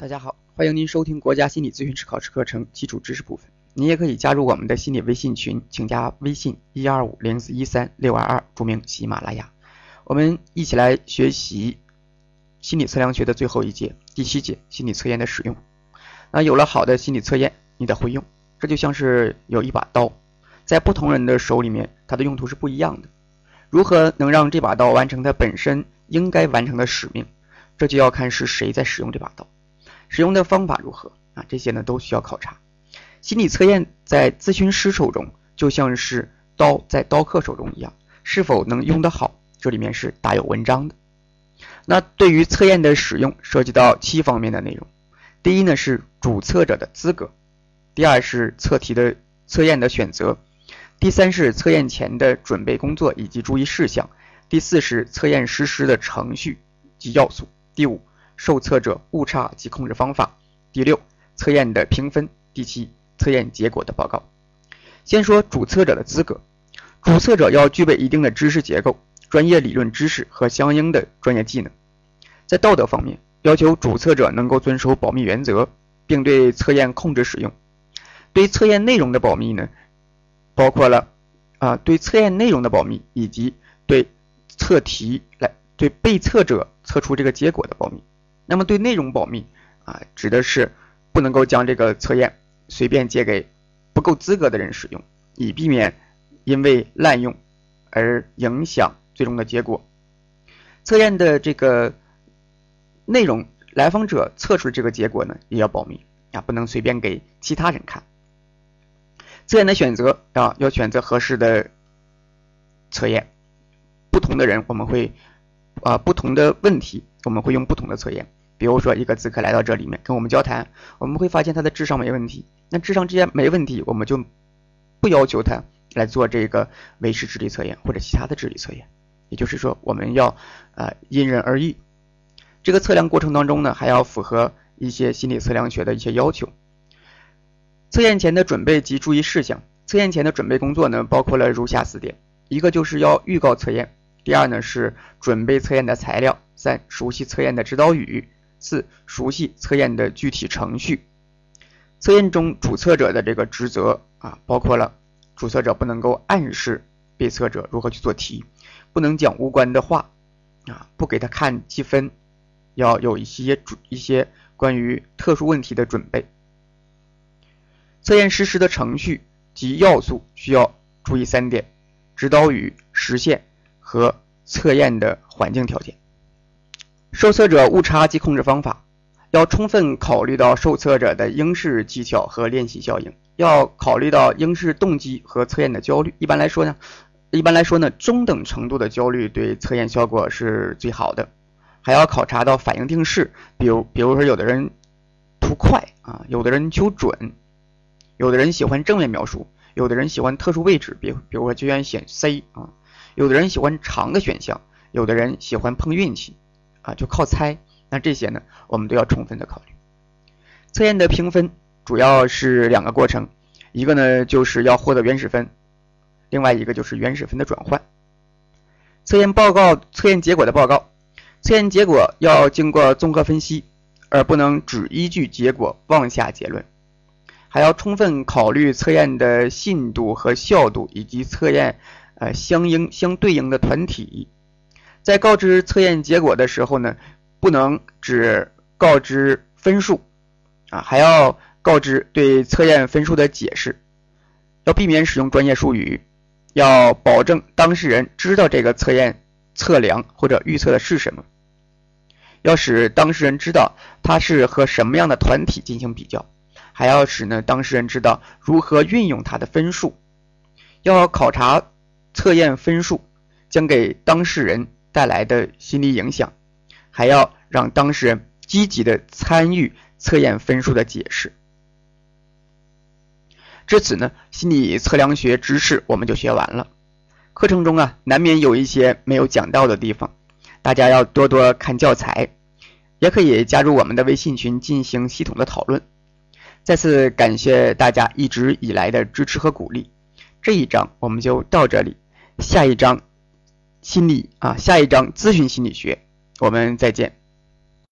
大家好，欢迎您收听国家心理咨询师考试课程基础知识部分。您也可以加入我们的心理微信群，请加微信一二五零四一三六二二，注明喜马拉雅。我们一起来学习心理测量学的最后一节，第七节心理测验的使用。那有了好的心理测验，你得会用。这就像是有一把刀，在不同人的手里面，它的用途是不一样的。如何能让这把刀完成它本身应该完成的使命？这就要看是谁在使用这把刀，使用的方法如何啊？这些呢都需要考察。心理测验在咨询师手中就像是刀在刀客手中一样，是否能用得好，这里面是大有文章的。那对于测验的使用，涉及到七方面的内容。第一呢是主测者的资格，第二是测题的测验的选择，第三是测验前的准备工作以及注意事项，第四是测验实施的程序及要素。第五，受测者误差及控制方法。第六，测验的评分。第七，测验结果的报告。先说主测者的资格，主测者要具备一定的知识结构、专业理论知识和相应的专业技能。在道德方面，要求主测者能够遵守保密原则，并对测验控制使用。对测验内容的保密呢，包括了啊，对测验内容的保密，以及对测题来。对被测者测出这个结果的保密，那么对内容保密啊，指的是不能够将这个测验随便借给不够资格的人使用，以避免因为滥用而影响最终的结果。测验的这个内容，来访者测出这个结果呢，也要保密啊，不能随便给其他人看。测验的选择啊，要选择合适的测验，不同的人我们会。啊，不同的问题我们会用不同的测验。比如说，一个咨客来到这里面跟我们交谈，我们会发现他的智商没问题。那智商之间没问题，我们就不要求他来做这个维持智力测验或者其他的智力测验。也就是说，我们要呃因人而异。这个测量过程当中呢，还要符合一些心理测量学的一些要求。测验前的准备及注意事项。测验前的准备工作呢，包括了如下四点：一个就是要预告测验。第二呢是准备测验的材料，三熟悉测验的指导语，四熟悉测验的具体程序。测验中主测者的这个职责啊，包括了主测者不能够暗示被测者如何去做题，不能讲无关的话啊，不给他看积分，要有一些主一些关于特殊问题的准备。测验实施的程序及要素需要注意三点：指导语、实现。和测验的环境条件，受测者误差及控制方法，要充分考虑到受测者的应试技巧和练习效应，要考虑到应试动机和测验的焦虑。一般来说呢，一般来说呢，中等程度的焦虑对测验效果是最好的。还要考察到反应定式，比如比如说有的人图快啊，有的人求准，有的人喜欢正面描述，有的人喜欢特殊位置，比比如说就愿意选 C 啊。有的人喜欢长的选项，有的人喜欢碰运气，啊，就靠猜。那这些呢，我们都要充分的考虑。测验的评分主要是两个过程，一个呢就是要获得原始分，另外一个就是原始分的转换。测验报告、测验结果的报告，测验结果要经过综合分析，而不能只依据结果妄下结论，还要充分考虑测验的信度和效度以及测验。呃，相应相对应的团体，在告知测验结果的时候呢，不能只告知分数，啊，还要告知对测验分数的解释，要避免使用专业术语，要保证当事人知道这个测验测量或者预测的是什么，要使当事人知道他是和什么样的团体进行比较，还要使呢当事人知道如何运用他的分数，要考察。测验分数将给当事人带来的心理影响，还要让当事人积极的参与测验分数的解释。至此呢，心理测量学知识我们就学完了。课程中啊，难免有一些没有讲到的地方，大家要多多看教材，也可以加入我们的微信群进行系统的讨论。再次感谢大家一直以来的支持和鼓励。这一章我们就到这里。下一章心理啊，下一章咨询心理学，我们再见。